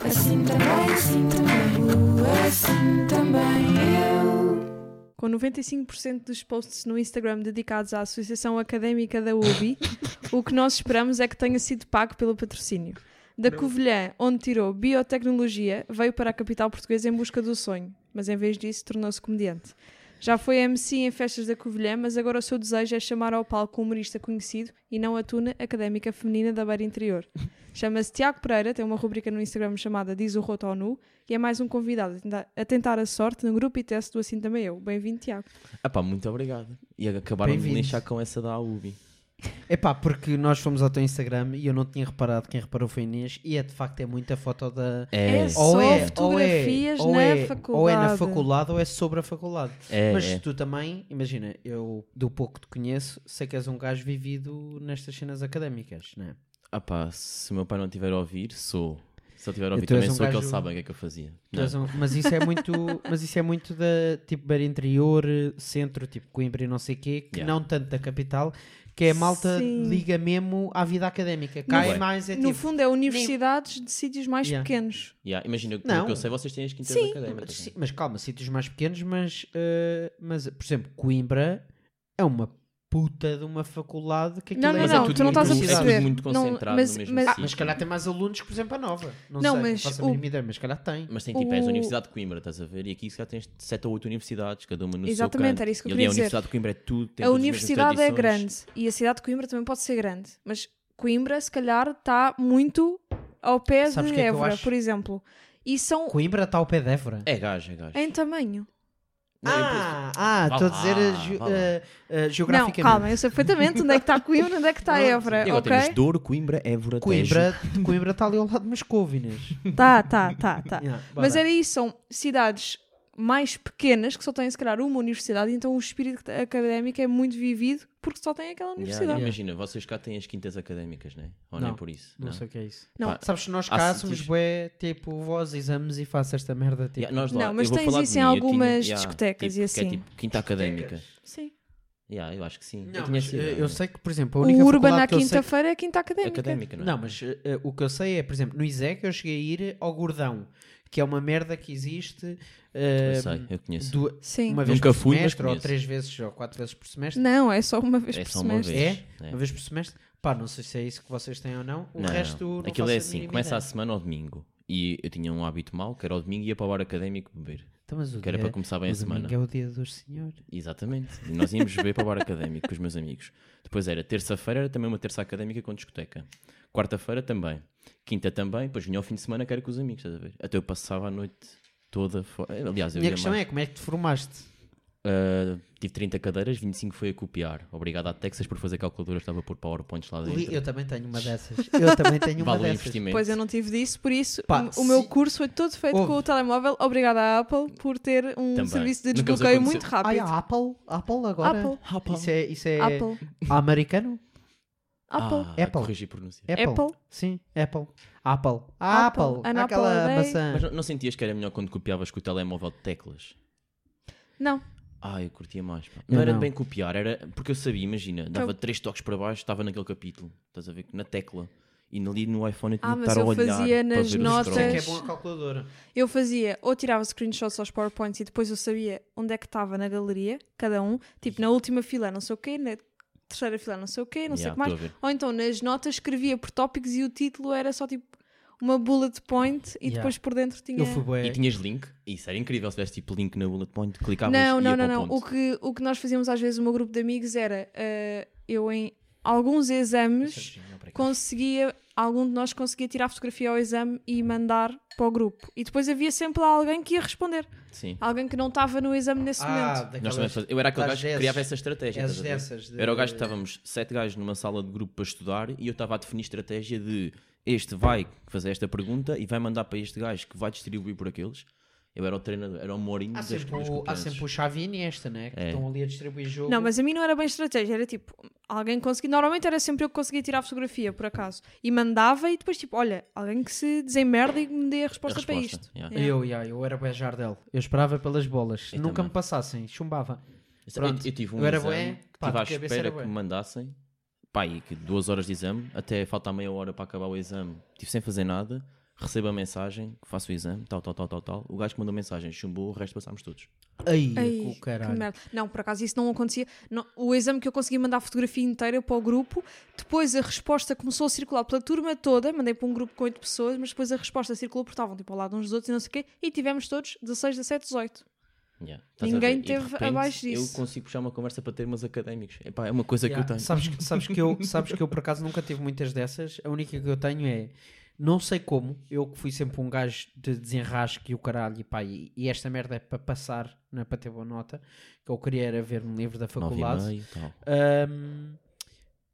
Assim também, assim também, uh, assim também eu. Com 95% dos posts no Instagram dedicados à Associação Académica da UBI, o que nós esperamos é que tenha sido pago pelo patrocínio. Da Covilhã, onde tirou biotecnologia, veio para a capital portuguesa em busca do sonho, mas em vez disso tornou-se comediante. Já foi MC em festas da Covilhã, mas agora o seu desejo é chamar ao palco um humorista conhecido e não a tuna académica feminina da Beira Interior. Chama-se Tiago Pereira, tem uma rubrica no Instagram chamada Diz o Roto ao Nu e é mais um convidado a tentar, a tentar a sorte no grupo e teste do Assim Também Eu. Bem-vindo, Tiago. Ah pá, muito obrigado. E acabaram de me lixar com essa da AUBI. Epá, porque nós fomos ao teu Instagram e eu não tinha reparado, quem reparou foi Inês, e é de facto é muita foto da. É É, só ou é, fotografias ou na é, faculdade. Ou é na faculdade ou é sobre a faculdade. é, Mas é. tu também, imagina, eu do pouco que te conheço, sei que és um gajo vivido nestas cenas académicas, não é? Ah pá, se o meu pai não tiver a ouvir, sou. Se ele tiver a ouvir também um sou, que gajo- ele sabe o que é que eu fazia. Tu Não. és um- mas isso é muito, mas isso é muito da tipo Beira Interior, centro, tipo Coimbra e não sei quê, que Yeah. não tanto da capital, que é a malta Sim. liga mesmo à vida académica. Cá No- é mais é No tipo. fundo, é universidades de sítios mais Yeah. pequenos. Yeah, imagina, pelo Não. que eu sei, vocês têm as quintas Sim. académicas. Sim, mas calma, sítios mais pequenos, mas, eh, mas por exemplo, Coimbra é uma puta de uma faculdade que aquilo Não, não, é é não, tudo tu não estás a muito- é tudo perceber. muito Não, concentrado mas- no mesmo mas- sítio. mas se calhar tem mais alunos que, por exemplo, a Nova. Não, Não, sei, mas não faço a o- mínima ideia, mas se calhar tem. Mas tem tipo, é a O- Universidade de Coimbra, estás a ver? E aqui se calhar tens 7 ou 8 universidades, cada uma no Exatamente, seu canto. era isso que eu e ali queria a dizer. Universidade de Coimbra é tudo, tem a universidade é grande e a cidade de Coimbra também pode ser grande, mas Coimbra, se calhar, está muito ao pé Sabes de é Évora, acho? por exemplo. E são Coimbra está ao pé de Évora. É gajo, é gajo. em tamanho. Não, eu Ah, ah, estou a dizer uh, uh, uh, Não, geograficamente. calma, eu sei perfeitamente onde é que está Coimbra, onde é que está. Évora, agora ok? temos Douro, Coimbra, Évora, Coimbra, Coimbra está ali ao lado de Moscou, Inês. Tá, tá, tá, tá. Yeah, Mas era isso, são cidades mais pequenas que só têm, se calhar, uma universidade, então o espírito académico é muito vivido porque só tem aquela Yeah, universidade. Imagina, vocês cá têm as quintas académicas, né? Ou nem Não, por isso? Não sei o que é isso. Não. Pá, Sabes que nós cá somos bué, tipo, vós exames e faço esta merda, tipo. Yeah, nós lá- Não, mas eu vou tens isso em mim, eu algumas tinha- discotecas tipo, e Que é assim. tipo quinta académica. Sim. Yeah, eu acho que sim. eu Não, mas, essa uh, ideia. eu sei que, por exemplo, a única O Urban à que eu quinta-feira é quinta académica. académica, não é? Não, mas uh, o que eu sei é, por exemplo, no ISEC eu cheguei a ir ao Gordão, que é uma merda que existe uh, Eu sei, eu conheço. du- Sim. uma vez Nunca por fui, mas semestre, ou três vezes, ou quatro vezes por semestre. Não, é só uma vez É por só uma semestre. vez. É? É. Uma vez por semestre? Pá, não sei se é isso que vocês têm ou não. O Não, resto não aquilo faço é assim, começa a semana ao domingo. E eu tinha um hábito mau, que era ao domingo e ia para o bar académico beber. Então, mas o Que era dia- para começar bem o a semana. é o dia dos senhores. Exatamente. E nós íamos beber para o bar académico com os meus amigos. Depois era terça-feira, era também uma terça académica com discoteca. Quarta-feira também. Quinta também. Depois vinha ao fim de semana que era com os amigos, estás a ver? Até eu passava a noite toda fora. Aliás, eu A minha ia questão mais. é como é que te formaste? Uh, tive 30 cadeiras, 25 foi a copiar. Obrigado à Texas por fazer calculadora, estava por PowerPoints lá dentro. Li- Eu também tenho uma dessas. Eu também tenho uma Vale o dessas. investimento. Pois eu não tive disso, por isso Pá, o, o meu se- curso foi todo feito Ouve. com o telemóvel. Obrigada à Apple por ter um Também. serviço de Nunca vos desbloqueio aconteceu? muito Ai, rápido. a Apple? Apple agora? Apple. Apple. Isso é, isso é Apple. americano? Apple. Ah, Apple. corrigi a pronúncia. Apple. Apple. Sim, Apple. Apple. Apple. Apple. Aquela apple day. maçã. Mas não, não sentias que era melhor quando copiavas com o telemóvel de teclas? Não. Ah, eu curtia mais. Pá. Eu Não era não. bem copiar, era porque eu sabia, imagina, dava Eu- três toques para baixo, estava naquele capítulo, estás a ver, na tecla. E ali no iPhone eu tinha Ah, que mas estar a eu olhar fazia para nas ver os notas- Isso é que é scrolls. bom a calculadora. Eu fazia, ou tirava screenshots aos PowerPoints e depois eu sabia onde é que estava na galeria, cada um. Tipo, na última fila não sei o quê, na terceira fila não sei o quê, não sei o Yeah, que mais. Ou então nas notas escrevia por tópicos e o título era só tipo uma bullet point e Yeah. depois por dentro tinha. Eu fui bué. E tinhas link, isso era incrível, se tivesse tipo link na bullet point, clicavas Não, e não, ia não, para o não. O que, o que nós fazíamos às vezes, o meu grupo de amigos era eh, eu em alguns exames conseguia, algum de nós conseguia tirar fotografia ao exame e mandar para o grupo. E depois havia sempre lá alguém que ia responder. Sim. Alguém que não estava no exame nesse Ah, momento. Nós faz- Eu era aquele gajo que criava essa estratégia. A de- Era o gajo que estávamos sete gajos numa sala de grupo para estudar e eu estava a definir estratégia de este vai fazer esta pergunta e vai mandar para este gajo que vai distribuir por aqueles. Eu era o treinador, era o Mourinho Há sempre, das o, há sempre o Xavi e Iniesta, né? Que É. estão ali a distribuir jogo. Não, mas a mim não era bem estratégia, era tipo, alguém conseguia. Normalmente era sempre eu que conseguia tirar a fotografia, por acaso. E mandava e depois, tipo, olha, alguém que se desemmerda e me dê a resposta, A para resposta, isto. yeah. Yeah. Eu, yeah, eu era bué Jardel. Eu esperava pelas bolas. Eu nunca também. me passassem, chumbava. Eu, Pronto. eu tive um Eu era exame bué, que pá, tive à espera era que me mandassem. Pá, e que duas horas de exame, até faltar meia hora para acabar o exame. Tive sem fazer nada. Recebo a mensagem, faço o exame, tal, tal, tal, tal, tal. O gajo que mandou a mensagem chumbou, o resto passámos todos. Aí, Ai, com o que caralho. merda. Não, por acaso isso não acontecia. Não, o exame que eu consegui mandar a fotografia inteira para o grupo, depois a resposta começou a circular pela turma toda, mandei para um grupo com 8 pessoas, mas depois a resposta circulou porque estavam tipo ao lado uns dos outros e não sei o quê, e tivemos todos 16, 17, 18. Yeah. Ninguém teve repente, abaixo disso. Eu consigo puxar uma conversa para termos académicos. Epá, é uma coisa Yeah, que eu tenho. Sabes, que- sabes, que eu, sabes que eu por acaso nunca tive muitas dessas. A única que eu tenho é. Não sei como, eu que fui sempre um gajo de desenrasque e o caralho, e pá, e, e esta merda é para passar, não é para ter boa nota, que eu queria era ver um livro da faculdade. meio. Ahm,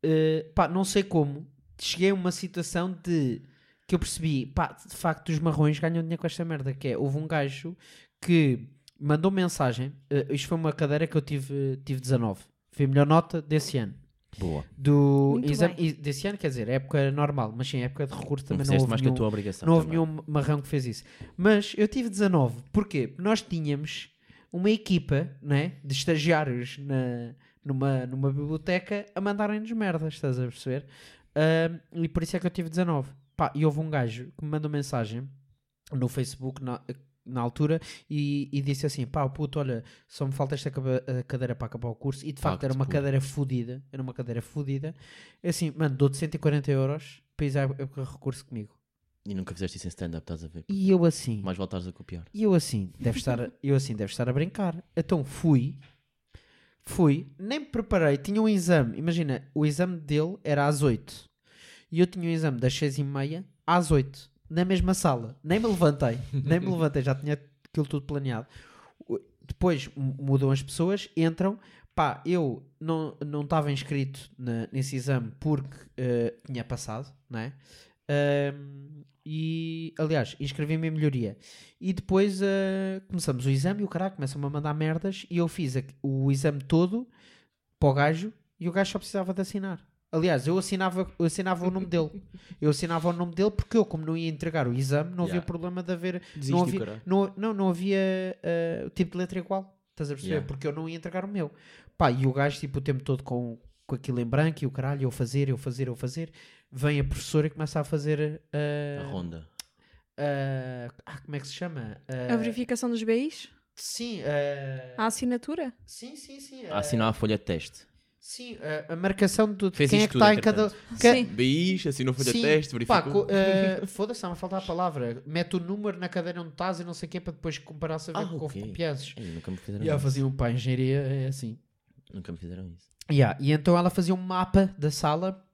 eh, pá, não sei como, cheguei a uma situação de que eu percebi, pá, de facto os marrões ganham dinheiro com esta merda, que é, houve um gajo que mandou mensagem, eh, isto foi uma cadeira que eu tive, tive 19, foi a melhor nota desse ano. Boa. Do exame, e desse ano, quer dizer, época normal, mas sim, época de recurso Não também não, fizeste houve mais que nenhum, a tua obrigação. não houve também. nenhum marrão que fez isso. Mas eu tive 19. Porquê? Porque nós tínhamos uma equipa né, de estagiários na, numa, numa biblioteca a mandarem-nos merdas, estás a perceber? Ahm, e por isso é que eu tive 19. Pá, e houve um gajo que me mandou mensagem no Facebook na, na altura e, e disse assim: pá, puto, olha, só me falta esta cadeira para acabar o curso. E de facto Pacto era uma puro. cadeira fodida. Era uma cadeira fodida. É assim, mano, dou-te 140 euros para ir a recurso comigo. E nunca fizeste isso em stand-up, estás a ver? E eu assim. Mais voltares a copiar. E eu assim, deve estar, eu assim, deve estar a brincar. Então fui, fui, nem me preparei, tinha um exame. Imagina, o exame dele era às 8 e eu tinha um exame das 6 e meia às 8 na mesma sala. Nem me levantei, nem me levantei, já tinha aquilo tudo planeado. Depois mu- mudam as pessoas, entram. Pá, eu não estava inscrito na- nesse exame porque eh, tinha passado, não é? Ahm, e aliás, inscrevi-me em melhoria. E depois eh, começamos o exame e o caralho começa-me a mandar merdas. E eu fiz o exame todo para o gajo e o gajo só precisava de assinar. Aliás, eu assinava, eu assinava o nome dele. Eu assinava o nome dele porque eu, como não ia entregar o exame, não havia Yeah. problema de haver. Desiste, não, o havia não, não, não havia eh, o tipo de letra igual. Estás a perceber? Yeah. Porque eu não ia entregar o meu. Pá, e o gajo, tipo, o tempo todo com, com aquilo em branco e o caralho, eu fazer, eu fazer, eu fazer. Vem a professora e começa a fazer. eh, A ronda. eh, ah, como é que se chama? A verificação dos BIs? Sim, A assinatura? sim, sim, sim. A assinar a folha de teste. Sim, eh, a marcação de Fez quem é que está em cada. que- Sim. BIs, assinou folha Sim, de teste, verificou. co- eh, foda-se, está-me a faltar a palavra. Mete o número na cadeira onde estás e não sei o quê para depois comparar se a ver Ah, com ok. copiases. Ei, nunca me fizeram E ela isso. fazia um pá, engenharia é assim. Nunca me fizeram isso. Yeah, E então ela fazia um mapa da sala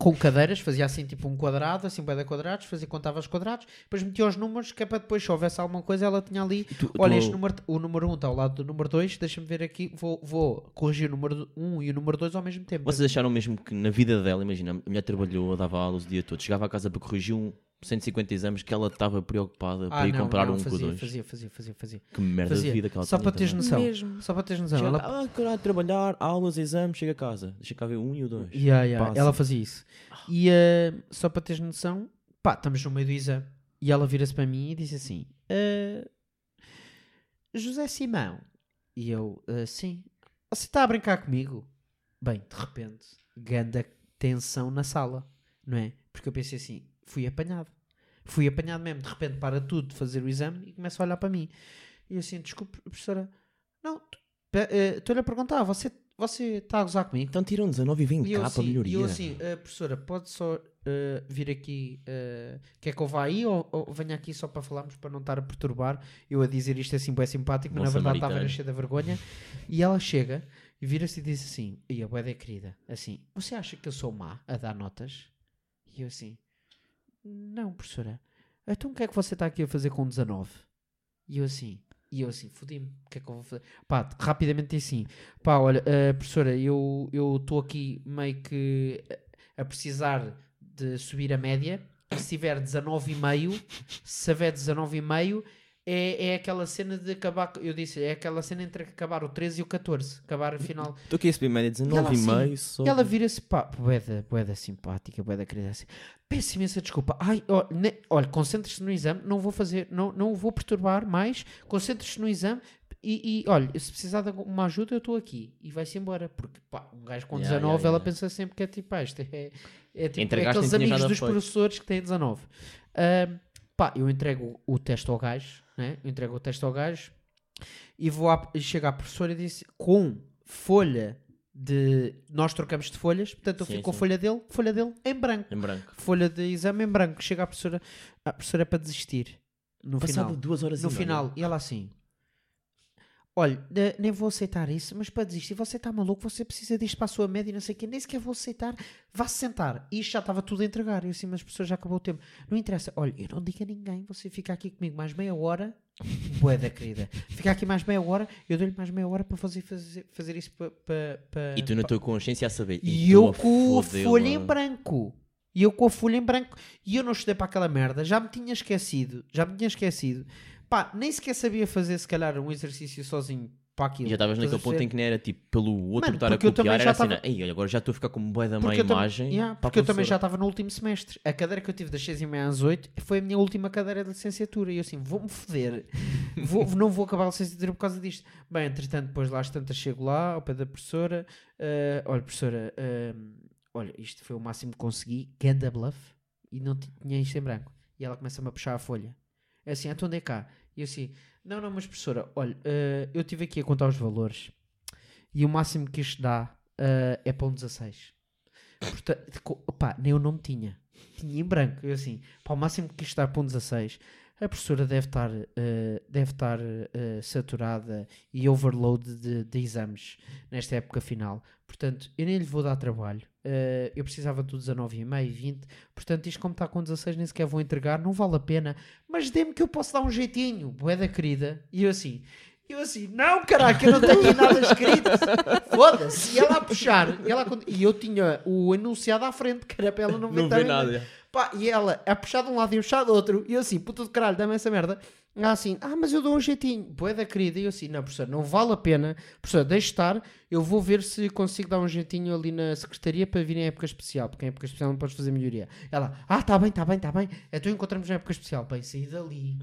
com cadeiras, fazia assim tipo um quadrado, assim bué de quadrados, fazia, contava os quadrados, depois metia os números, que é para depois, se houvesse alguma coisa, ela tinha ali, tu- olha, tu- este número, o número 1 um está ao lado do número 2, deixa-me ver aqui, vou, vou corrigir o número 1 um e o número 2 ao mesmo tempo. Vocês acharam mesmo que na vida dela, imagina, a mulher trabalhou, dava aulas o dia todo, chegava a casa para corrigir um 150 exames que ela estava preocupada para ir Ah, não, comprar não, um com fazia, dois. fazia, fazia, fazia, fazia. Que merda Fazia. de vida que ela Só tinha para teres também. noção. Mesmo. Só para teres noção. Chega, Ela, ah, caralho, trabalhar, aulas, exames, chega a casa. Deixa cá ver um e o dois. Yeah, yeah, ela fazia isso. E eh, só para teres noção, pá, estamos no meio do exame. E ela vira-se para mim e diz assim: "Eh, José Simão. E eu, "Eh, sim. Você está a brincar comigo? Bem, de repente, ganda tensão na sala, não é? Porque eu pensei assim: fui apanhado. Fui apanhado mesmo. De repente, para tudo de fazer o exame e começa a olhar para mim. E eu assim: desculpe, professora. Não, eh, estou-lhe a perguntar: você você está a gozar comigo? Então tiram 19 e vem E eu assim, melhoria. e eu assim, "Ah, professora, pode só ah, vir aqui, ah, quer que eu vá aí ou, ou venha aqui só para falarmos, para não estar a perturbar? Eu a dizer isto assim, bem simpático, mas Bom na verdade estava a samaritano. encher da vergonha. E ela chega e vira-se e diz assim, e a boeda é querida, assim, você acha que eu sou má a dar notas? E eu assim, não, professora. Então o que é que você está aqui a fazer com 19? E eu assim, e eu assim, fodi-me, o que é que eu vou fazer? Pá, rapidamente assim, pá, olha, eh, professora, eu estou aqui meio que a precisar de subir a média, se tiver 19,5, se houver 19,5, é, é aquela cena de acabar, eu disse, é aquela cena entre acabar o 13 e o 14, acabar a subir média E ela 19 e assim, meio só. e ela vira-se, pá, boeda, boeda simpática, boeda querida assim. Peço imensa desculpa. Ai, ne- olha, concentre-se no exame, não vou fazer, não, não o vou perturbar mais. Concentre-se no exame e, e, olha, se precisar de alguma ajuda, eu estou aqui. E vai-se embora. Porque, pá, um gajo com Yeah, 19, yeah, ela yeah. pensa sempre que é tipo, ah, isto é, é, tipo, é aqueles amigos dos feito. professores que têm 19. Ahm, pá, eu entrego o teste ao gajo, né? Eu entrego o teste ao gajo e vou à, chego à professora e disse com folha de. Nós trocamos de folhas, portanto eu Sim, fico com a folha dele, folha dele em branco. Em branco. Folha de exame em branco. Chega à professora, a professora é para desistir. No Passado final. duas horas No final, e ela assim. Olha, ne- nem vou aceitar isso, mas para desistir, você está maluco, você precisa disto para a sua média e não sei o quê, nem sequer vou aceitar, vá-se sentar. E isto já estava tudo a entregar. Eu assim, mas professor, já acabou o tempo. Não interessa, olha, eu não digo a ninguém, você fica aqui comigo mais meia hora, boeda querida, fica aqui mais meia hora, eu dou-lhe mais meia hora para fazer, fazer, fazer isso para. para, para E tu na tua consciência a saber. e eu com a folha em branco. E eu com a folha em branco. E eu não estudei para aquela merda. Já me tinha esquecido. Já me tinha esquecido. Pá, nem sequer sabia fazer, se calhar, um exercício sozinho para aquilo. E já estavas naquele ponto em que nem era tipo pelo outro Mano, estar a copiar, era assim, tava- Ei, olha, agora já estou a ficar como bué da má Porque eu tam- imagem. Yeah, porque eu também já estava no último semestre. A cadeira que eu tive das 6 e meia às 8 foi a minha última cadeira de licenciatura. E eu assim, vou-me foder. Vou- não vou acabar a licenciatura por causa disto. Bem, entretanto, depois lá às tantas chego lá, ao pé da professora. eh, olha, professora, eh, olha, isto foi o máximo que consegui. Ganda bluff. E não ti- tinha isto em branco. E ela começa-me a puxar a folha. É assim, então onde é cá? E assim, não, não, mas professora, olha, eh, eu estive aqui a contar os valores. E o máximo que isto dá eh, é para um 16. Portanto, opá, nem o nome tinha. Tinha em branco. Eu assim, pá, o máximo que isto dá para um 16. A professora deve estar, eh, deve estar eh, saturada e overload de, de exames nesta época final. Portanto, eu nem lhe vou dar trabalho. Eh, eu precisava do 19,5 e 20. Portanto, isto como está com 16 nem sequer vou entregar. Não vale a pena. Mas dê-me que eu posso dar um jeitinho. Boeda querida. E eu assim... Eu assim, não, caraca, eu não tenho aqui nada escrito. Foda-se. E ela a puxar. E, ela, e eu tinha o enunciado à frente, que era para ela não ver Não nada. Pá, e ela a puxar de um lado e eu puxar do outro. E eu assim, puta de caralho, dá-me essa merda. Ela assim, ah, mas eu dou um jeitinho. Boeda querida. E eu assim, não, professor, não vale a pena. Professor, deixe estar. Eu vou ver se consigo dar um jeitinho ali na secretaria para vir em época especial. Porque em época especial não podes fazer melhoria. Ela, ah, tá bem, tá bem, tá bem. Então encontramos na época especial. Bem, saí dali.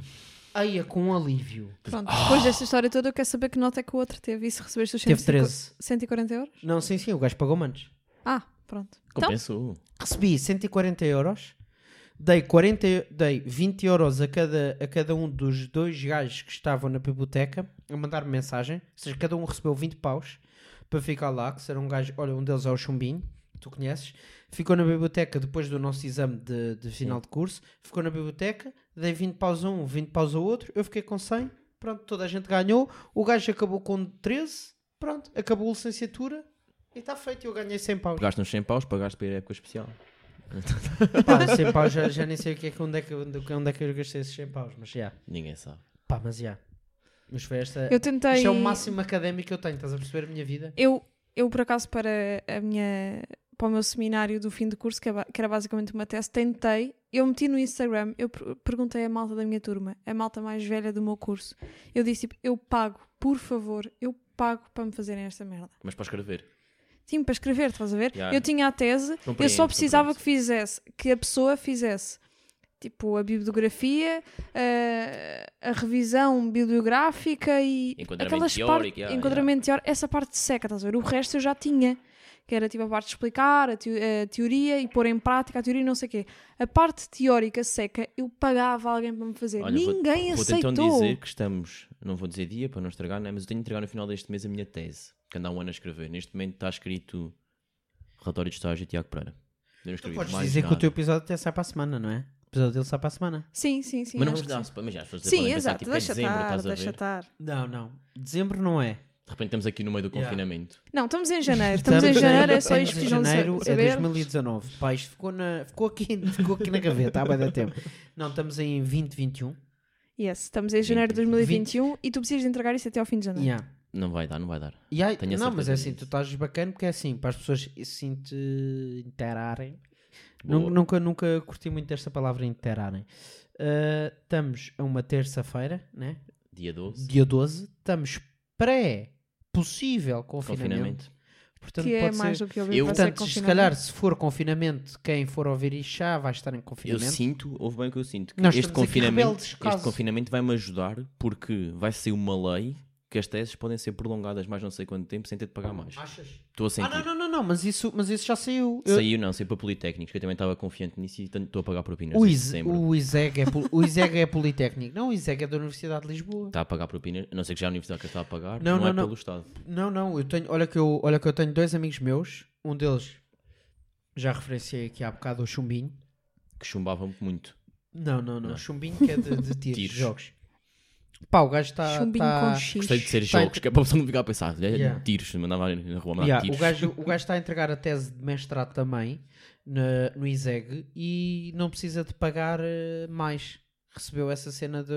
Aí é com um alívio. Pronto, depois desta história toda, eu quero saber que nota é que o outro teve. E se recebeste os Teve 150 13. 140 euros? Não, sim, sim, o gajo pagou antes. Ah, pronto. Então, Compensou. Recebi 140 euros, dei, 40, e- dei 20 euros a cada, a cada um dos dois gajos que estavam na biblioteca a mandar-me mensagem. Ou seja, cada um recebeu 20 paus para ficar lá. Que será um gajo, olha, um deles é o Chumbinho, tu conheces. Ficou na biblioteca depois do nosso exame de, de final de curso. Ficou na biblioteca, dei 20 paus a um, 20 paus ao outro. Eu fiquei com 100. Pronto, toda a gente ganhou. O gajo acabou com 13. Pronto, acabou a licenciatura. E está feito, eu ganhei 100 paus. Pegaste uns 100 paus, pagaste para ir à época especial. Pá, 100 paus já, já nem sei o que é que, onde, é que, onde, é que eu gastei esses 100 paus, mas já. Ninguém sabe. Pá, mas já. Mas foi esta. eu tentei. Isto é o máximo académico que eu tenho, estás a perceber a minha vida? Eu, eu, por acaso, para a minha para o meu seminário do fim de curso, que, é era basicamente uma tese, tentei, eu meti no Instagram, eu per- perguntei à malta da minha turma, a malta mais velha do meu curso, eu disse tipo, eu pago, por favor, eu pago para me fazerem esta merda. Mas para escrever. Sim, para escrever, estás a ver? Já. Eu tinha a tese, eu Compreendo, só precisava compreendo. que fizesse, que a pessoa fizesse tipo a bibliografia, a, a revisão bibliográfica e Enquadramento aquelas teórico, partes, já, enquadramento teórico, essa parte seca, estás a ver? O resto eu já tinha, que era tipo a parte de explicar a, teo- a teoria e pôr em prática a teoria e não sei o quê. A parte teórica seca, eu pagava alguém para me fazer. Olha, vou- Ninguém Vou aceitou. então dizer que estamos, não vou dizer dia para não estragar, né? mas eu tenho de entregar no final deste mês a minha tese, que anda há um ano a escrever. Neste momento está escrito relatório de estágio de Tiago Pereira. Não Tu escrevi podes mais dizer que o nada. teu episódio até sai para a semana, não é? O episódio dele sai para a semana. Sim, sim, sim. Mas não acho vamos que dar, sim. mas já, as pessoas Sim, podem pensar, exato, tipo, é deixa dezembro, estar, estás a deixa ver? estar. Não, não. Dezembro não é. De repente estamos aqui no meio do Yeah. confinamento. Não, estamos em janeiro. Estamos em janeiro, é só estamos isto em que de janeiro saber. é 2019. Pá, isto ficou, na, ficou, aqui, ficou aqui na gaveta há bem da tempo. Não, estamos em 2021. Yes, estamos em janeiro de 2021 e tu precisas de entregar isso até ao fim de janeiro. Yeah. Não vai dar, não vai dar. E aí, Tenho a não, mas é certeza assim, disso. tu estás bacana porque é assim, para as pessoas se inte- interarem. Boa. Nunca, nunca curti muito desta palavra interarem. Ah, estamos a uma terça-feira, né? Dia 12, dia 12. Estamos pré-possível confinamento. confinamento. Portanto, que é pode mais ser. do que Eu- para ser Portanto, se confinamento. calhar, se for confinamento, quem for ouvir isto já vai estar em Eu confinamento. sinto, houve bem o que eu sinto, que Nós este estamos aqui confinamento, rebeldes, este confinamento vai-me ajudar porque vai ser uma lei que as teses podem ser prolongadas mais não sei quanto tempo sem ter de pagar mais. Achas? Estou a Ah, sentir. não, não, não, não, mas isso, mas isso já saiu. Eu- Saiu não, saiu para Politécnicos, que eu também estava confiante nisso e estou a pagar propinas o, setembro. o, ISEG é, o ISEG é Politécnico. Não, o ISEG é da Universidade de Lisboa. Está a pagar propinas, a não sei que já a universidade que está a pagar, Não, não, não, é não. pelo Estado. Não, não, eu tenho, olha, que eu, olha que eu tenho dois amigos meus. Um deles, já referenciei aqui há bocado, o Chumbinho. Que chumbavam muito. Não, não, não. Não. Chumbinho que é de, de tiros, Tiros. jogos. Pá, o gajo está. Chumbinho tá... com X. Gostei de ser Está jogos, que é para a pessoa não ficar a pensar. É, Yeah. Tiros, mandava na rua mandar Yeah, tiros. o, gajo, o gajo está a entregar a tese de mestrado também na- no ISEG e não precisa de pagar eh, mais. Recebeu essa cena de,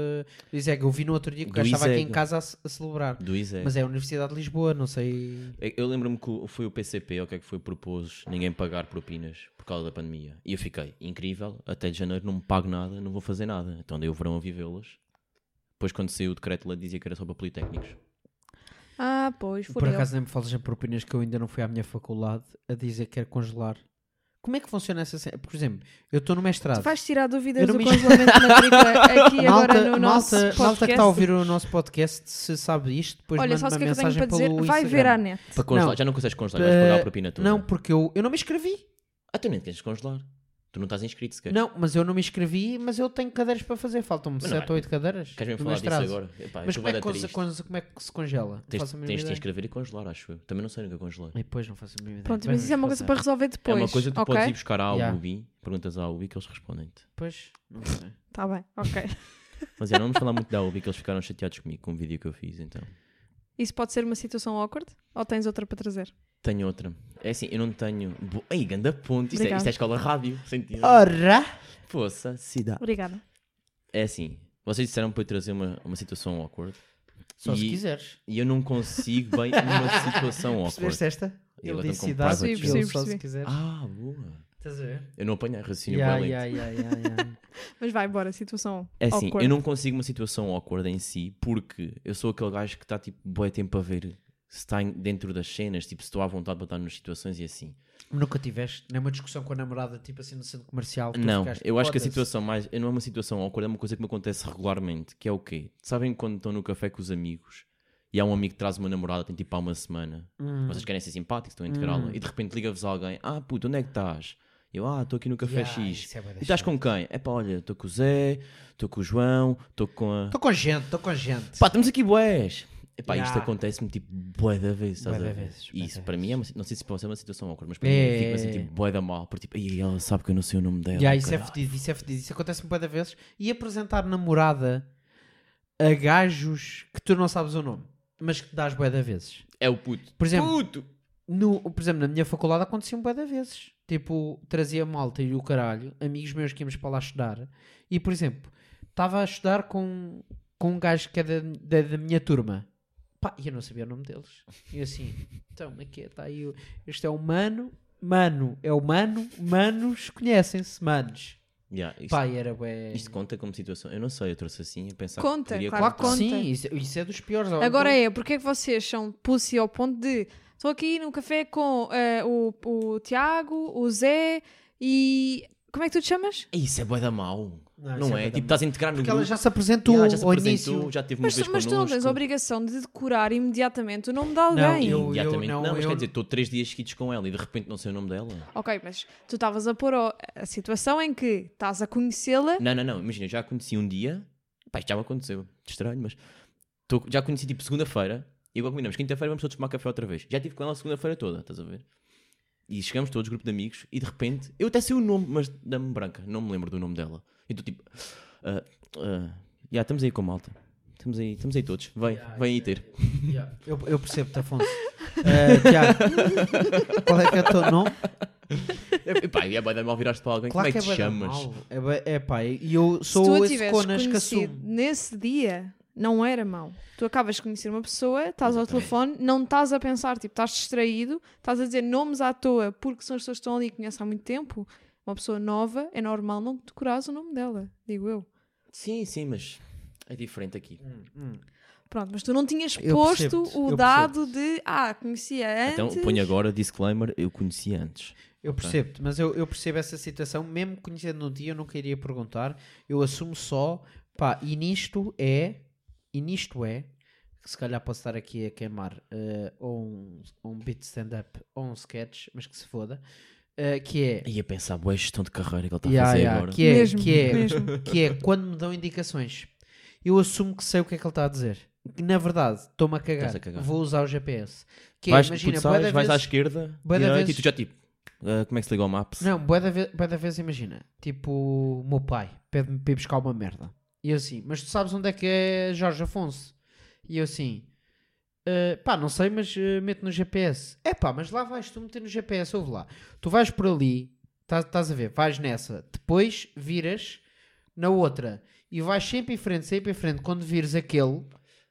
do ISEG. Eu vi no outro dia que o gajo estava aqui em casa a, a celebrar. Do ISEG. Mas é a Universidade de Lisboa, não sei. É, Eu lembro-me que foi o PCP, o que é que foi, propôs ninguém pagar propinas por causa da pandemia. E eu fiquei, incrível, até de janeiro não me pago nada, não vou fazer nada. Então dei o verão a vivê-las. Depois quando saiu o decreto lá dizia que era só para Politécnicos. Ah, pois, Por fodeu. acaso nem me falas em propinas que eu ainda não fui à minha faculdade a dizer que quer congelar. Como é que funciona essa cena? Por exemplo, eu estou no mestrado. Tu vais tirar dúvidas do me- congelamento de matrícula aqui agora no nosso malta, podcast. malta que está a ouvir o nosso podcast, se sabe isto, depois Olha, manda só uma o que é que eu tenho mensagem para dizer? Vai Instagram. ver à net. Para congelar, Não. já não consegues congelar, vais pagar a Eh, propina toda. Não, porque eu, eu não me inscrevi. Ah, tu nem queres congelar. Tu não estás inscrito sequer. Não, mas eu não me inscrevi, mas eu tenho cadeiras para fazer. Faltam-me Mas não 7 é. ou 8 cadeiras. Queres mesmo falar mestrado. disso agora? Epá, Mas como é, que, conse- como é que se congela? Tens, tens de te inscrever e congelar, acho eu. Também não sei é congelar. E depois não faço a mínima ideia. Pronto, mas isso é uma coisa para resolver É depois. uma coisa que tu ok? podes ir buscar à Yeah. UBI, perguntas à UBI que eles respondem-te. Pois, não sei. Tá bem, ok. Mas é, não vamos falar muito da UBI que eles ficaram chateados comigo com o vídeo que eu fiz, então. Isso pode ser uma situação awkward? Ou tens outra para trazer? Tenho outra. É assim, eu não tenho. Bo... Ei, ganda ponto. Isto é, Obrigada. isto é escola rádio. Sentido. Ora! Poça, cidade. Obrigada. É assim, vocês disseram para eu trazer uma, uma situação awkward. Só se E- quiseres. E eu não consigo bem uma situação awkward. Percebeste esta? E Ele disse com cidade, private ele jokes. só se quiseres. Ah, boa. Estás a ver? Eu não apanhei raciocínio Yeah, bem lento. yeah, yeah, yeah, yeah. Mas vai, bora, situação É assim, awkward. eu não consigo uma situação awkward em si porque eu sou aquele gajo que está tipo bué tempo a ver se está dentro das cenas, tipo se estou à vontade para estar nas situações e assim. Nunca tiveste nem uma discussão com a namorada, tipo assim no centro comercial. Não, eu acho que a situação mais. Não é uma situação awkward, é uma coisa que me acontece regularmente. Que é o quê? Sabem quando estão no café com os amigos e há um amigo que traz uma namorada, tem tipo há uma semana. Hum. Vocês querem ser simpáticos, estão a integrá-la. E de repente liga-vos alguém: Ah, puto, onde é que estás? Eu, ah, estou aqui no café Yeah, X. é E estás com quem? É pá, olha, estou com o Zé, estou com o João, estou com a. Estou com gente, estou com gente. Pá, estamos aqui bués. Epá, isto Yeah. acontece-me tipo bué da vez, estás Bué a da ver? vezes, E isso da para mim é uma, não sei se pode ser uma situação awkward, mas para É, mim fica assim é, tipo bué da mal, porque tipo, "Ai, ela sabe que eu não sei o nome dela. Yeah, isso é caralho." fedido, isso é fedido. Isso acontece-me bué da vezes. E apresentar namorada a gajos que tu não sabes o nome, mas que dás bué vezes. É o puto. Por exemplo, puto! No, por exemplo, na minha faculdade acontecia um bué vezes. Tipo, trazia malta e o caralho, amigos meus que íamos para lá estudar. E, por exemplo, estava a estudar com, com um gajo que é da, da, da minha turma. Pá, e eu não sabia o nome deles. E eu assim, então, aqui está aí. o- Este é o Mano. Mano, é o Mano. Manos conhecem-se, manos. Yeah, isto, Pá, e era bué... isto conta como situação. Eu não sei, eu trouxe assim a pensar. Conta, que poderia claro contar. que Sim, conta. isso, isso é dos piores. Agora é, porque é que vocês são pussy ao ponto de estou aqui no café com eh, o, o Tiago, o Zé e. Como é que tu te chamas? Ei, Isso é bué da mau. Não, Não, é é? tipo, estás a integrar no Porque grupo. ela já se apresentou já se ao apresentou, início. já teve uma Mas, vez mas tu não tens a obrigação de decorar imediatamente o nome de alguém. eu- Imediatamente. não, não, mas eu- quer dizer, estou três dias seguidos com ela e de repente não sei o nome dela. Ok, mas tu estavas a pôr a situação em que estás a conhecê-la. Não, não, não. Imagina, eu já a conheci um dia. Pá, isto já me aconteceu. Estranho, mas. Tô- já a conheci tipo segunda-feira. E agora combinamos. Quinta-feira vamos todos tomar café outra vez. Já estive com ela a segunda-feira toda, estás a ver? E chegamos todos, grupo de amigos. E de repente. Eu até sei o nome, mas dá-me branca. Não me lembro do nome dela. E estou tipo. ah, ah, já, estamos aí com a malta. Estamos aí, estamos aí todos. Vem, vem aí ter. Yeah, Eu, eu percebo-te, Afonso. Eh, Tiago, qual é que é o teu nome? E pá, é bem mal viraste para alguém. Claro Como é que que é te da chamas? É, é pá, e eu Se sou tu a esse tivesses conas que conhecido assumo. nesse dia, não era mau. Tu acabas de conhecer uma pessoa, estás ao telefone, não estás a pensar, tipo, estás distraído, estás a dizer nomes à toa porque são as pessoas que estão ali e conhecem há muito tempo. Uma pessoa nova, é normal não decorares o nome dela, digo eu. Sim, sim, mas é diferente aqui. Pronto, mas tu não tinhas Eu posto o dado de, ah, conhecia antes. Então ponho agora disclaimer, eu conheci antes. Eu percebo-te, mas eu, eu percebo essa situação, mesmo conhecendo no dia, eu nunca iria perguntar. Eu assumo só, pá, e nisto é, e nisto é, que se calhar posso estar aqui a queimar eh, ou um, um beat stand-up ou um sketch, mas que se foda, eh, que é, Ia pensar, boa gestão de carreira que ele está a Yeah, fazer yeah, agora. que é, Mesmo, que é, mesmo. que é quando me dão indicações, eu assumo que sei o que é que ele está a dizer. Na verdade, estou-me a cagar. A cagar. Vou usar o GPS. Que é, vais, imagina, sais, vais à esquerda, direita, vezes- e tu já tipo, ah, como é que se liga ao Maps? Não, bué da, ve bué da vez imagina, tipo, o meu pai pede-me para ir buscar uma merda. E eu assim, mas tu sabes onde é que é Jorge Afonso? E eu assim, "Ah, pá, não sei, mas ah, mete no GPS. É pá, mas lá vais tu meter no GPS, ouve lá. Tu vais por ali, tá- estás a ver, vais nessa, depois viras na outra e vais sempre em frente, sempre em frente. Quando vires aquele,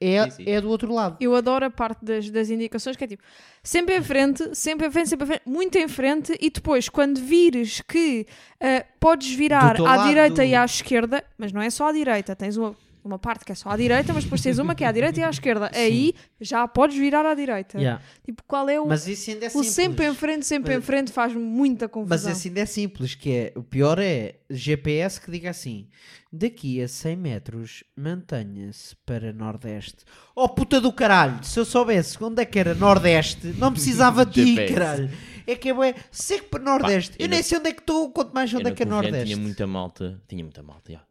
é, Sim, sim. é do outro lado. Eu adoro a parte das, das indicações que é tipo sempre em frente, sempre em frente, sempre em frente, muito em frente, e depois, quando vires que ah, podes virar à lado. direita e à esquerda, mas não é só à direita, tens uma, uma parte que é só à direita, mas depois tens uma que é à direita e à esquerda. Aí já podes virar à direita. Yeah. Tipo, qual é o. Mas isso ainda é o simples. sempre em frente, sempre Mas- em frente faz-me muita Mas confusão. assim ainda é simples, que é, o pior é GPS que diga assim, daqui a 100 metros mantenha-se para Nordeste. Oh puta do caralho, se eu soubesse onde é que era Nordeste, não precisava de GPS. caralho. É que é bué, seco para Nordeste. eu eu nem sei onde é que estou, quanto mais onde é que é Nordeste. Tinha muita malta, tinha muita malta, já.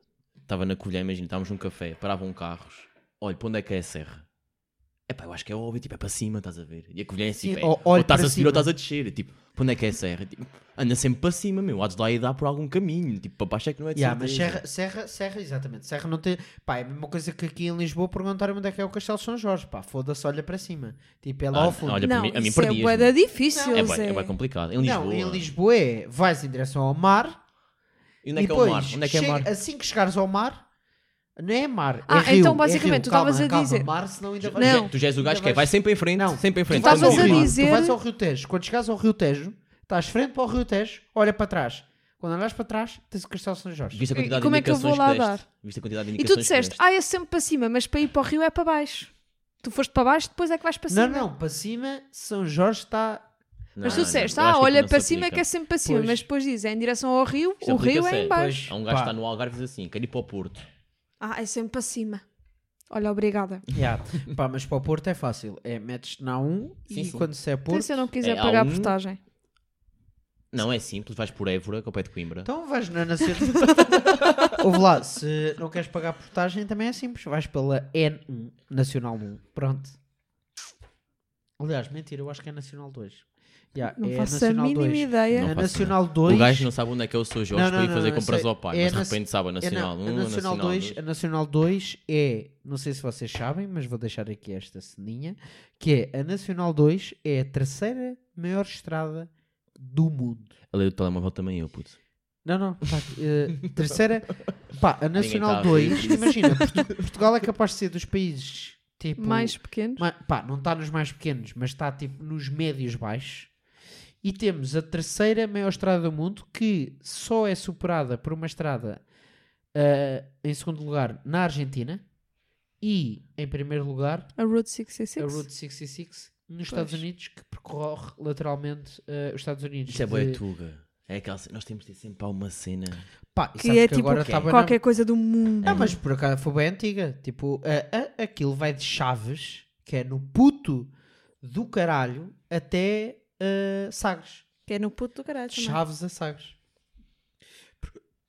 Estava na Covilhã, imagina, estávamos num café, paravam carros, olha, para onde é que é a serra? É pá, eu acho que é óbvio, tipo, é para cima, estás a ver? E a Covilhã é assim, Sim, ó- ou, estás a subir ou estás a descer, tipo, para onde é que é a serra? Tipo, anda sempre para cima, meu, há de lá e dá por algum caminho, tipo, para baixo é que não é de Yeah, mas. Serra, Serra, Serra, exatamente. Serra não tem. Pá, é a mesma coisa que aqui em Lisboa perguntarem onde é que é o Castelo São Jorge. Pá, foda-se, olha para cima. Tipo, é lá Ah, ao fundo. olha, para não, mim- a mim é perdias-me. bué da difícil, É Zé. bem, é bem complicado. Em Lisboa. Não, em Lisboa é vais em direção ao mar E onde é e que é o mar? Onde é que é mar? assim que chegares ao mar, não é mar, é Ah, rio. então é basicamente rio. tu estavas a calma, dizer- mar, senão ainda Tu vais... Não. já- Tu já és o gajo que é, vai sempre em frente, Não, sempre em frente. estavas como a dizer- Tu vais ao Rio Tejo, quando chegares ao Rio Tejo, estás frente para o Rio Tejo, olha para trás. Quando olhas para trás, tens o Castelo São Jorge. Viste a quantidade como de é que eu vou indicações lá dar? Viste a quantidade de E indicações tu disseste, ah, é sempre para cima, mas para ir para o rio é para baixo. Tu foste para baixo, depois é que vais para cima. Não, não, para cima, São Jorge está... Mas Não, tu disseste, ah, olha para cima é aplica. que é sempre para cima, Pois. mas depois diz, é em direção ao rio, Isto o rio é em é, baixo. Há um gajo que está no Algarve e diz assim, quero ir para o Porto. Ah, é sempre para cima. Olha, obrigada. Yeah. Pá, mas para o Porto é fácil. É metes na 1 Sim, e sim. quando se é Então, Porto... se eu não quiser É, pagar um- portagem. Não, é simples, vais por Évora, que é o pé de Coimbra. Então vais na Nacional. Ouve lá, se não queres pagar portagem também é simples. Vais pela N1, Nacional 1. Pronto. Aliás, mentira, eu acho que é Nacional 2. Yeah, Não é faço a Nacional mínima 2. ideia. Não A faço Nacional 2. O gajo não sabe onde é que é o seu Jorge Não, para ir fazer não, compras sei. ao pai, É mas de nas- repente sabe a É, Nacional não, 1, a Nacional 2, 2. a Nacional 2 é, não sei se vocês sabem, mas vou deixar aqui esta ceninha, que é a Nacional 2 é a terceira maior estrada do mundo. A lei do telemóvel também eu, puto. Não, não. Pá, eh, terceira. Pá, a Nacional tá a rir 2. disso. Imagina, Portu- Portugal é capaz de ser dos países tipo. Mais pequenos. ma- pá, não está nos mais pequenos, mas está tipo nos médios baixos. E temos a terceira maior estrada do mundo que só é superada por uma estrada eh, em segundo lugar na Argentina e em primeiro lugar A Route 66. a Route 66 nos Estados Pois. Unidos que percorre lateralmente eh, os Estados Unidos. Isso é boa De- tuga. É aquela nós temos de ter sempre uma cena. Pá, e Que é que tipo agora estava na- qualquer coisa do mundo. Não, mas por acaso foi bem antiga. Tipo, a, a- aquilo vai de Chaves, que é no puto do caralho, até uh, Sagres. Que é no puto do caralho. também. Chaves a Sagres.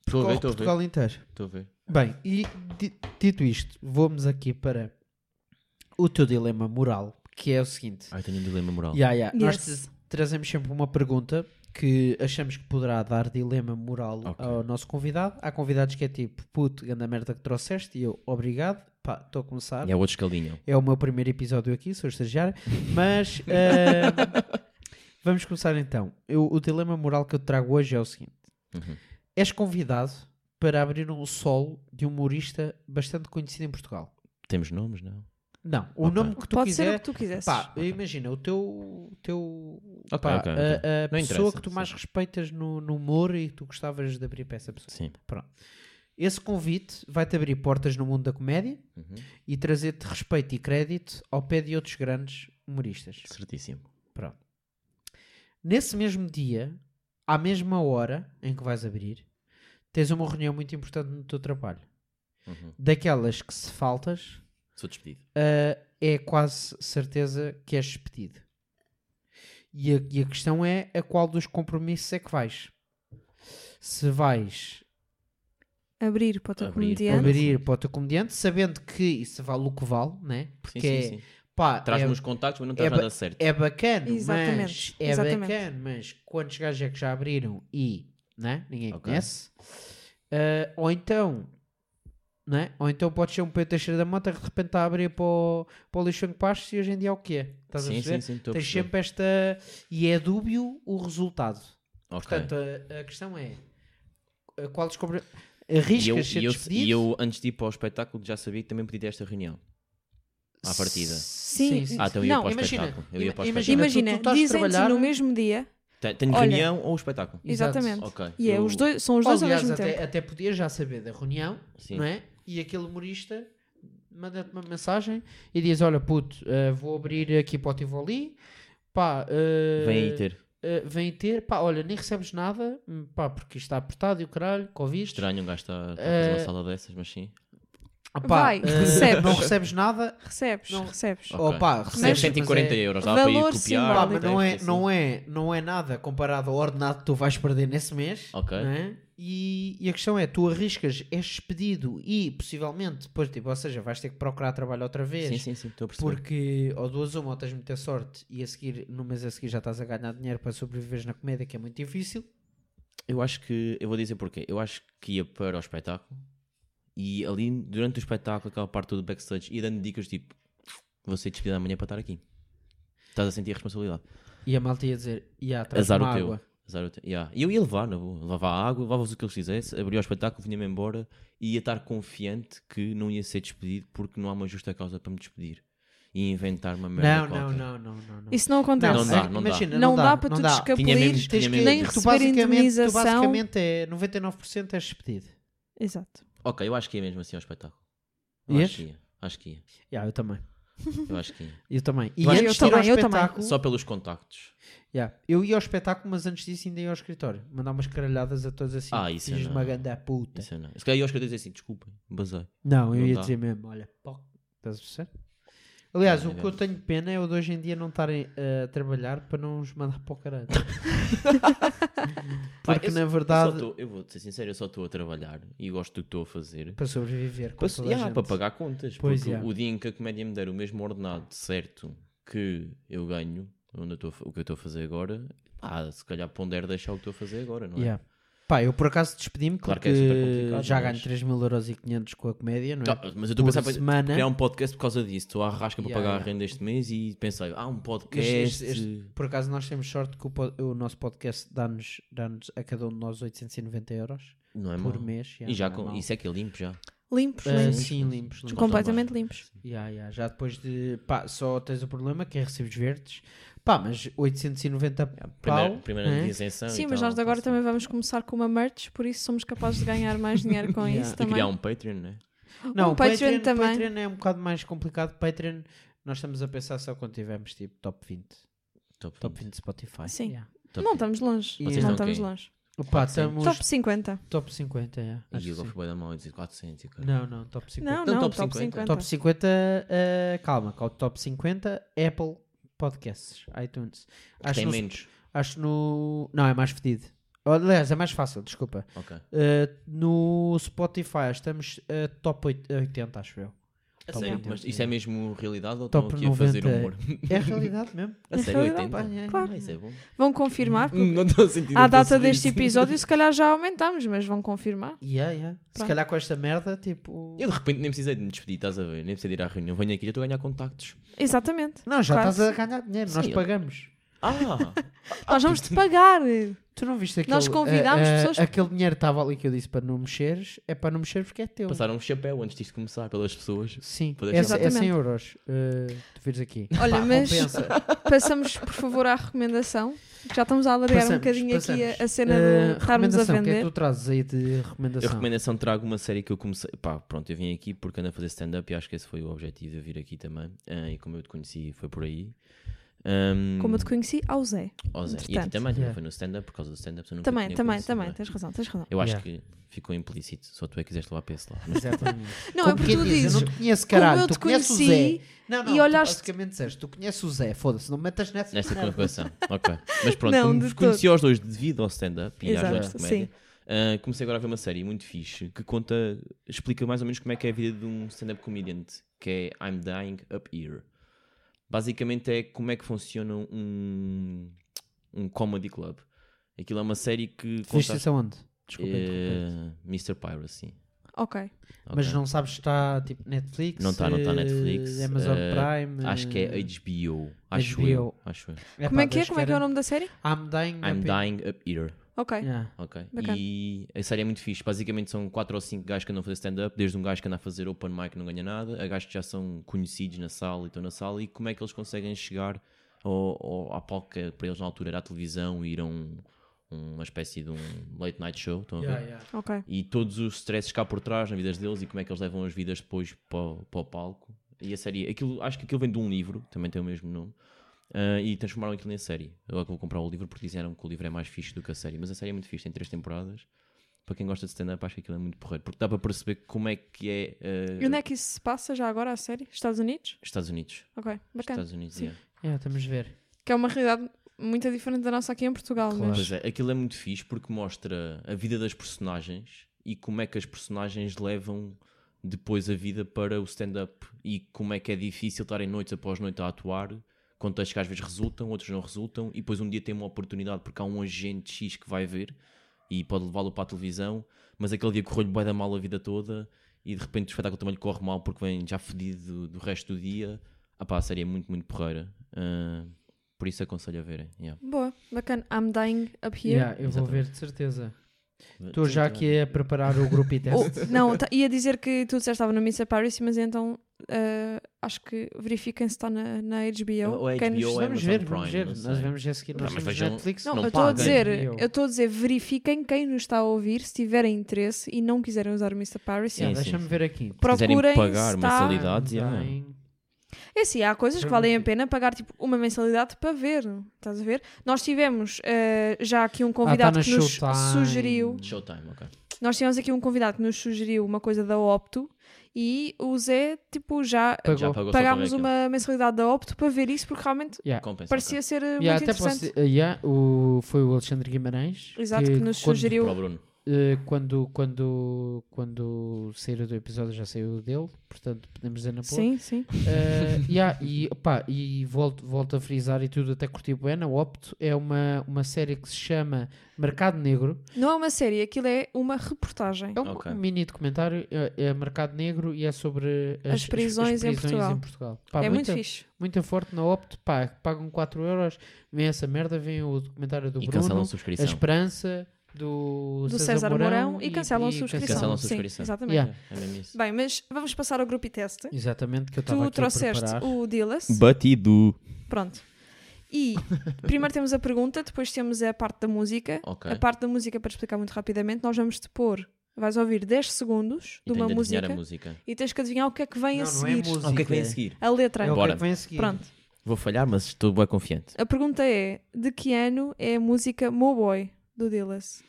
Estou a ver, estou a ver. Portugal inteiro. Estou a ver. Bem, e di- dito isto, vamos aqui para o teu dilema moral, que é o seguinte. Ai, tenho um dilema moral. Yeah, yeah. Nós Yes. trazemos sempre uma pergunta que achamos que poderá dar dilema moral Ok. ao nosso convidado. Há convidados que é tipo, puto, grande merda que trouxeste, e eu, obrigado, pá, estou a começar. E é outro escaldinho. É o meu primeiro episódio aqui, sou estagiário. Mas ahm, vamos começar então. Eu- o dilema moral que eu te trago hoje é o seguinte: Uhum. és convidado para abrir um solo de um humorista bastante conhecido em Portugal. Temos nomes, não? Não, o Ok. nome que tu Pode ser o quiser. que tu quisesses. Pá, imagina, o teu. teu Ok, pá, a, a pessoa que tu mais sim. respeitas no, no humor e que tu gostavas de abrir para essa pessoa. Sim. Pronto. Esse convite vai-te abrir portas no mundo da comédia Uhum. e trazer-te respeito e crédito ao pé de outros grandes humoristas. Certíssimo. Pronto. Nesse mesmo dia, à mesma hora em que vais abrir, tens uma reunião muito importante no teu trabalho. Uhum. Daquelas que se faltas, Sou despedido. ah, é quase certeza que és despedido. E a, e a questão é a qual dos compromissos é que vais. Se vais Abrir para o teu Abrir. comediante. abrir para o teu comediante, sabendo que isso vale o que vale, né? Porque Sim, é, sim, sim. Pá, Traz-me é, os contactos, mas não traz é nada certo. é bacana, Exatamente, mas é exatamente. bacana, mas quantos gajos é que já abriram e né? ninguém Ok. conhece? Ah, ou então, né? ou então pode ser um Pedro Teixeira da Mota que de repente está a abrir para o, para o lixo em pastos e hoje em dia é o que é. Estás a Sim, perceber? sim, sim. a Tens sempre esta. E é dúbio o resultado. Ok. Portanto, a, a questão é: a qual descobre. E eu, Arriscas ser e, eu, e eu, antes de ir para o espetáculo, já sabia que também podia ter esta reunião. À partida. Sim. Ah, então eu ia Não, para o imagina, espetáculo. Eu ia para o espetáculo. Imagina, tu- tu estás a dizem-te trabalhar- no mesmo dia. Te- Tenho Olha- reunião ou espetáculo? Exatamente. Ok. E é, Eu- os dois, são os dois Aliás, ao mesmo até, tempo. até podias já saber da reunião, Sim. não é? E aquele humorista manda-te uma mensagem e diz: Olha, puto, eh, vou abrir aqui para o Tivoli, pá, eh, Vem aí ter. eh, vem ter, pá, olha, nem recebes nada, hum, pá, porque isto está apertado e o caralho, Covid. Estranho um gajo estar estar a fazer uma sala dessas, mas sim. Ah, pá, Vai, eh, recebes. Não recebes nada, Recebes, Não. recebes. Ok. ou pá, Recebe recebes, 140 mas é- euros. Dá para ir valor copiar. Pá, mas não é, não, é, não é nada comparado ao ordenado que tu vais perder nesse mês. Ok. não é? E, e a questão é, tu arriscas, és despedido e possivelmente depois, tipo, ou seja, vais ter que procurar trabalho outra vez. Sim, sim, sim. Estou a perceber. Porque ou duas uma ou tens muita sorte e a seguir, no mês a seguir já estás a ganhar dinheiro para sobreviveres na comédia, que é muito difícil. Eu acho que, eu vou dizer porquê. Eu acho que ia para o espetáculo e ali, durante o espetáculo, aquela parte do backstage, ia dando dicas tipo: vou ser despedido amanhã para estar aqui. Estás a sentir a responsabilidade. E a malta ia dizer, traz Azar uma o teu. água. Azar o teu. Yeah. E eu ia levar, na boa. Levava água, levava-vos o que eles quisessem, abria o espetáculo, vinha-me embora e ia estar confiante que não ia ser despedido porque não há uma justa causa para me despedir. E inventar uma merda. Não, não, qualquer. não, não, não, não. Isso não acontece. Não dá, é- não dá. imagina, Não dá para não tu dá. descapelir, tens tinha que nem Tu receber basicamente, tu indemnização. basicamente é 99% és despedido. Exato. Ok, eu acho que ia mesmo assim ao espetáculo. Eu Ias? acho que ia. Acho que ia. Yeah, eu também. Eu acho que ia. Eu também. E Eu antes de ir ao também, eu também. espetáculo, Só pelos contactos. Yeah. Eu ia ao espetáculo, mas antes disso ainda ia ao escritório. Mandar umas caralhadas a todos assim. Ah, isso é Fiz não. uma ganda puta. Isso eu não. Se calhar eu acho que eu ia dizer assim, desculpem, basei. Não, eu Não ia dá. dizer mesmo, olha, pó, estás a perceber? Aliás, o é que eu tenho pena é o de hoje em dia não estarem a trabalhar para não os mandar para o caralho. Porque eu, na eu verdade, tô- eu vou ser sincero, eu só estou a trabalhar e gosto do que estou a fazer. para sobreviver, com Para, yeah, gente. para pagar contas. Pois, porque yeah. o dia em que a comédia me der o mesmo ordenado certo que eu ganho, onde eu o que eu estou a fazer agora, pá, se calhar pondero deixar o que estou a fazer agora, não é? Yeah. Pá, eu por acaso despedi-me Claro que porque é super complicado, já mas- ganho 3 mil euros e 500 com a comédia, não é? Tá, mas eu estou a pensar para semana. criar um podcast por causa disso. Estou à rasca para Yeah, pagar yeah. a renda este mês e pensei, ah, um podcast. Este- este- este- por acaso nós temos sorte que o, o nosso podcast dá-nos dá a cada um de nós 890 euros Não é por mau. mês. E já não é com, mau. isso é que é limpo já. Limpos, Ah, limpos. sim, limpos. limpos. Completamente limpos. Ya, ya, Já depois de. Pá, só tens o problema que é recibos verdes. Pá, mas 890 Primeira, pau. primeira né? isenção. Sim, e mas tal, nós agora assim. também vamos começar com uma merch, por isso somos capazes de ganhar mais dinheiro com Yeah. isso E também. criar um Patreon, né? Não, Um o Patreon Patreon, também. Patreon é um bocado mais complicado. Patreon, nós estamos a pensar só quando tivermos tipo top 20. Top, Top 20. 20 Spotify. Sim. Ya. Top Não 20. estamos longe. Não Vocês estão estamos quem? longe. Opa, 400. estamos Top 50. top 50, yeah, acho E eu sim. fui da mão e dizer 400 e cara. Não, não, top 50. Não, Então, não, top top 50. 50. Top 50, eh, calma, é o top 50 Apple Podcasts, iTunes. Acho Tem no, menos. acho no. Não, é mais fedido. Aliás, é mais fácil, desculpa. Ok. Uh, no Spotify estamos uh, top 8 80, acho eu. A Top sério? 80, Mas isso é mesmo realidade ou Top estão aqui a fazer 90. humor? É realidade mesmo. A sério, realidade, 80? pá, é, Claro. Ah, isso é bom. Vão confirmar. porque Não estou a sentir À data deste episódio, se calhar já aumentamos, mas vão confirmar. Yeah, yeah. Se Pronto. calhar com esta merda, tipo. Eu de repente nem precisei de me despedir, estás a ver? Nem precisei de ir à reunião. Venho aqui, já estou a ganhar contactos. Exatamente. Não, já Quase. estás a ganhar dinheiro, nós Sim, pagamos. Ah! Nós vamos te pagar. Tu não viste aquele. Nós convidámos eh, eh, pessoas- Aquele dinheiro estava ali que eu disse para não mexeres, é para não mexer porque é teu. Passaram um chapéu antes disto começar pelas pessoas. Sim, é, é 100 Exatamente. euros. eh, tu vires aqui. Olha, Pá, mas passamos, por favor, à recomendação. Já estamos a alargar um Passamos, bocadinho aqui passamos. a, a cena Eh, de estarmos a recomendação, O que é que vender. tu trazes aí de recomendação? recomendação trago uma série que eu comecei. Pá, pronto, eu vim aqui porque ando a fazer stand-up e acho que esse foi o objetivo de eu vir aqui também. Ah, e como eu te conheci, foi por aí. Ahm, Como eu te conheci, ao Zé. ó Zé, E a ti também, também Yeah. foi no stand-up, por causa do stand-up. tu Também, também, conhecido, também, é? tens razão, tens razão. Eu acho Yeah. que ficou implícito, só tu é que quiseste levar para esse lado. Exatamente. Não, Como é porque tu diz, dizes, Eu não te conheço, como caralho. eu Tu te conheces o Zé. conheci Não, não, e tu olhaste- basicamente disseste, tu conheces o Zé, foda-se, não me metas nessa. Nesta merda. colocação. ok. Mas pronto, Não, como conheci aos dois devido ao stand-up e às noites de comédia, ah, comecei agora a ver uma série muito fixe que conta, explica mais ou menos como é que é a vida de um stand-up comedian, que é I'm Dying Up Here. Basicamente é como é que funciona um, um comedy club. Aquilo é uma série que Viste isso aonde? Desculpa. interromper. eh, Mr. Piracy. ok. Mas não sabes se está tipo Netflix? Não está, não está eh, Netflix. Amazon eh, Prime. Acho que é eh, HBO. Acho HBO. eu. Acho eu. Como é pá, que é? acho Como é que é o nome da série? I'm Dying. I'm Up- Dying Up Here. Ok. Yeah. Ok. Bacana. E a série é muito fixe. Basicamente são 4 ou 5 gajos que andam a fazer stand-up, desde um gajo que anda a fazer open mic e não ganha nada, a gajos que já são conhecidos na sala e estão na sala, e como é que eles conseguem chegar ao, ao, à palco para eles na altura era a televisão e ir a um, uma espécie de um late night show. Estão a ver? Yeah, yeah. Ok. E todos os stresses cá por trás na vida deles e como é que eles levam as vidas depois para, o- para o palco. E a série, aquilo, acho que aquilo vem de um livro, também tem o mesmo nome. Ah, e transformaram aquilo em série. Agora que vou comprar o livro porque disseram que o livro é mais fixe do que a série. Mas a série é muito fixe, tem três temporadas. Para quem gosta de stand-up, acho que aquilo é muito porreiro. Porque dá para perceber como é que é. ah, E onde é que isso se passa já agora, a série? Estados Unidos? Estados Unidos. Ok, bacana. Estados Unidos, Sim. yeah. Yeah, estamos a ver. Que é uma realidade muito diferente da nossa aqui em Portugal, Claro. mas... Pois é, aquilo é muito fixe porque mostra a vida das personagens e como é que as personagens levam depois a vida para o stand-up e como é que é difícil estarem noites após noite a atuar com textos que às vezes resultam, outros não resultam e depois um dia tem uma oportunidade porque há um agente X que vai ver e pode levá-lo para a televisão mas aquele dia correu-lhe bem da mal a vida toda e de repente o espetáculo também lhe corre mal porque vem já fedido do, do resto do dia ah pá, a série é muito, muito porreira Ah, por isso aconselho a verem yeah. Boa, bacana. I'm dying up here. Yeah, eu vou Exatamente. ver de certeza. Estou já aqui a preparar o grupo e Oh, teste. não, tá- ia dizer que tu disseste que estava no Mr. Paris, mas então eh, acho que verifiquem se está na, na HBO. Ou Quem nos- é Vamos ver, vamos Prime, ver. não Nós vamos ver a seguir. Nós Não, mas Netflix. Não, não eu estou a dizer, Eu- eu estou a dizer, verifiquem quem nos está a ouvir, se tiverem interesse e não quiserem usar o Mr. Paris. Sim, Yeah, sim, Deixa-me ver aqui. Se Procurem pagar se está- mensalidades, yeah. É assim, há coisas que valem a pena pagar tipo uma mensalidade para ver. Estás a ver? Nós tivemos eh, já aqui um Ah, convidado tá na que nos Showtime. sugeriu. Showtime, ok. Nós tivemos aqui um convidado que nos sugeriu uma coisa da Opto e o Zé, tipo, já Pagou. Já pagou pagámos só para ver uma mensalidade da Opto para ver isso porque realmente Yeah. Compensa, parecia ser eh, Yeah, muito até posso interessante. dizer- uh, yeah, o, foi o Alexandre Guimarães Exato, que nos quando, sugeriu. Para o Bruno. Uh, quando, quando, quando sair do episódio já saiu dele, portanto podemos dizer na boa. Sim, sim. Uh, yeah, e, opá, e volto, volto a frisar e tudo, até curti bem. A Opto é uma, uma série que se chama Mercado Negro. Não é uma série, aquilo é uma reportagem. É um Ok. mini documentário, é, é Mercado Negro e é sobre as, As prisões em Portugal. Pá, é muita, muito fixe. muito forte na Opto, pá, pagam 4 euros, vem essa merda, vem o documentário do E cancelam Bruno, a a. Esperança do, Do César Mourão e cancelam a subscrição. Cancelam a Sim, subscrição. exatamente. Yeah. É mesmo isso. Bem, mas vamos passar ao grupo e teste. Exatamente, que eu estava Tu aqui trouxeste a o Dillas. Batido. Pronto. E primeiro temos a pergunta, depois temos a parte da música. Ok. A parte da música, para explicar muito rapidamente, nós vamos te pôr, vais ouvir 10 segundos E de uma música, a música. e tens que adivinhar o que é que vem a Não, não é seguir. música. Ah, o que é que vem a seguir? a letra. É o que é que vem a seguir. Pronto. Vou falhar, mas estou bem confiante. A pergunta é: de que ano é a música Mo Boy do Dillas?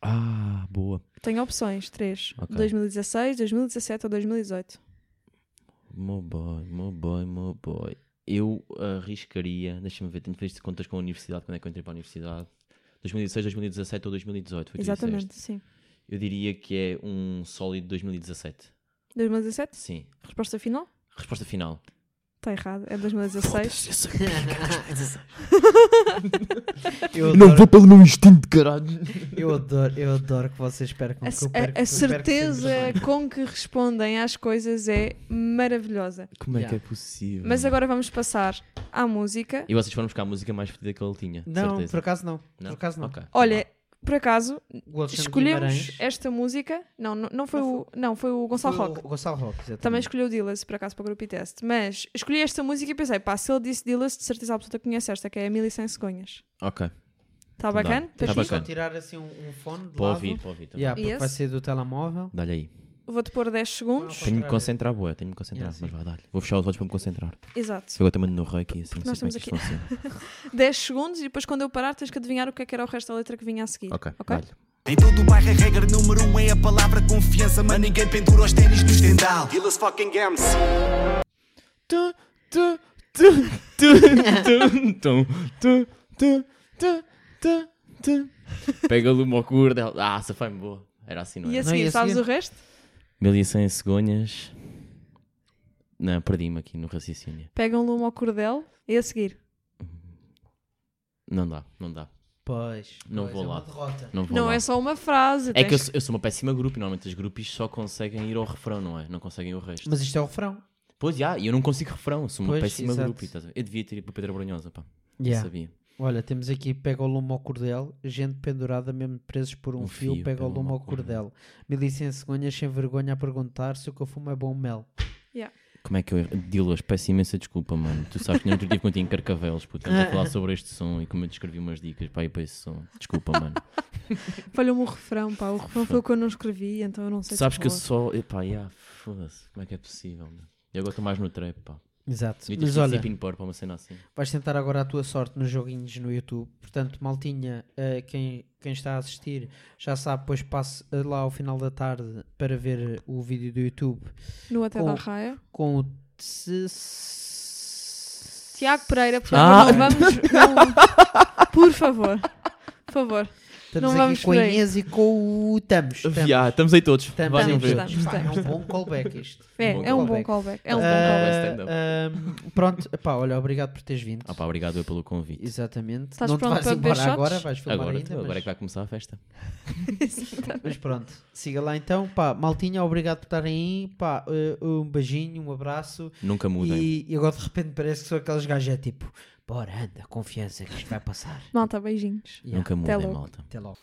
Ah, boa. Tenho opções: 3. Ok. 2016, 2017 ou 2018. Mo boy, mo boy, mo boy. Eu arriscaria, deixa-me ver, tenho feito contas com a universidade, quando é que eu entrei para a universidade. 2016, 2017 ou 2018, foi Exatamente, sim. Eu diria que é um sólido 2017. 2017? Sim. Resposta final? Resposta final. Está errado, é 2016. Eu sabia que era 2016. Eu Não adoro, vou pelo meu instinto, caralho. eu, adoro, eu adoro que vocês percam. A, que eu a- perco- a perco certeza sempre. com que respondem às coisas é maravilhosa. Como é Yeah. que é possível? Mas agora vamos passar à música. E vocês foram buscar a música mais fedida que ele tinha, de Não, certeza. por acaso não. Por acaso não. Ok. Olha, por acaso, escolhemos Guimarães esta música. Não, não, não foi Não o. Não, foi o Gonçalo foi Roque. O Gonçalo Roque, exatamente. Também escolheu o Dillas, por acaso, para o grupo e teste. Mas escolhi esta música e pensei, pá, se ele disse Dillas, de certeza absoluta que conhece esta, que é a 1100 cegonhas. Ok. Está Dá. bacana? Tá bacana. tirar assim um, um fone de Para lado. ouvir, para ouvir também. Yeah, porque vai Yes. ser do telemóvel. Dá-lhe aí. Vou-te pôr 10 segundos. Tenho de me concentrar, boa, tenho de me concentrar. Yeah, mas vai dar. Vou fechar os olhos para me concentrar. Exato. Agora também no rei aqui, assim, não Nós sei como é estamos que isto funciona. 10 segundos e depois quando eu parar tens que adivinhar o que é que era o resto da letra que vinha a seguir. Ok, Ok? dá-lhe. Em todo o bairro a regra número um é a palavra confiança Mas ninguém pendura os ténis no estendal Eles fucking MC Tu, tu, tu, tu, tu, tu, tu, tu, tu, tu. Pega-lhe uma curda. Ah, essa foi boa. Era assim, não E a era? E seguir, a sabes seguir? o resto? 1100 cegonhas. Não, perdi-me aqui no raciocínio. Pegam lume ao cordel e a seguir. Não dá, não dá. Pois. Não pois, vou é lá. uma derrota. Não, vou Não lá. é só uma frase. É que eu tens sou, eu sou uma péssima grupo e normalmente as grupos só conseguem ir ao refrão, não é? Não conseguem o resto. Mas isto é o refrão. Pois, já, e eu não consigo refrão, eu sou uma Pois, péssima exato. grupo. Eu devia ter ido para Pedra Brunhosa, pá. Não Yeah. sabia. Olha, temos aqui pega o lume ao cordel, gente pendurada mesmo presos por um, Um fio, fio, pega o lume ao cordel. Milícia em cegonhas sem vergonha a perguntar se o que eu fumo é bom mel. Como é que eu. Dilas, peço imensa desculpa, mano. Tu sabes que nem outro dia contigo em Carcavelos, puto. A falar sobre este som e como eu descrevi umas dicas para ir para esse som. Desculpa, mano. Falhou-me o refrão, pá. O refrão foi o que eu não escrevi, então eu não sei sabes se que eu só. Epá, yeah, foda-se. Como é que é possível, mano? E agora estou mais no trap, pá. Exato. Ter Mas olha, uma cena assim. vais tentar agora a tua sorte nos joguinhos no YouTube. Portanto, maltinha, eh, quem, quem está a assistir já sabe, depois passe eh, lá ao final da tarde para ver o vídeo do YouTube No Até com- da Raia. com o. Tiago Pereira, por Ah. favor, não vamos. não- por favor. Por favor. Estamos Não aqui com a. Inês e com o Tamos. Tamos. Já, estamos aí todos. Estamos, estamos, ver. estamos. Pá, É um bom callback isto. É, bom é um bom callback. callback. É um Ah, bom callback. Ah, stand-up. ah, pronto, pá, olha, obrigado por teres vindo. Ah, pá, obrigado eu pelo convite. Exatamente. Estás não te pronto vais embora agora, vais filmar Agora, ainda. agora mas, é que vai começar a festa. mas pronto, siga lá então. Pá, maltinha, obrigado por estarem aí. Pá, eh, um beijinho, um abraço. Nunca mudem. E, e agora de repente parece que são aqueles gajos é tipo, bora, anda, confiança que isto vai passar. Malta, beijinhos. Yeah. Nunca mudem, malta. Até logo.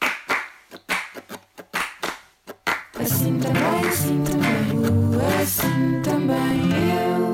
Assim também, assim também, assim também eu.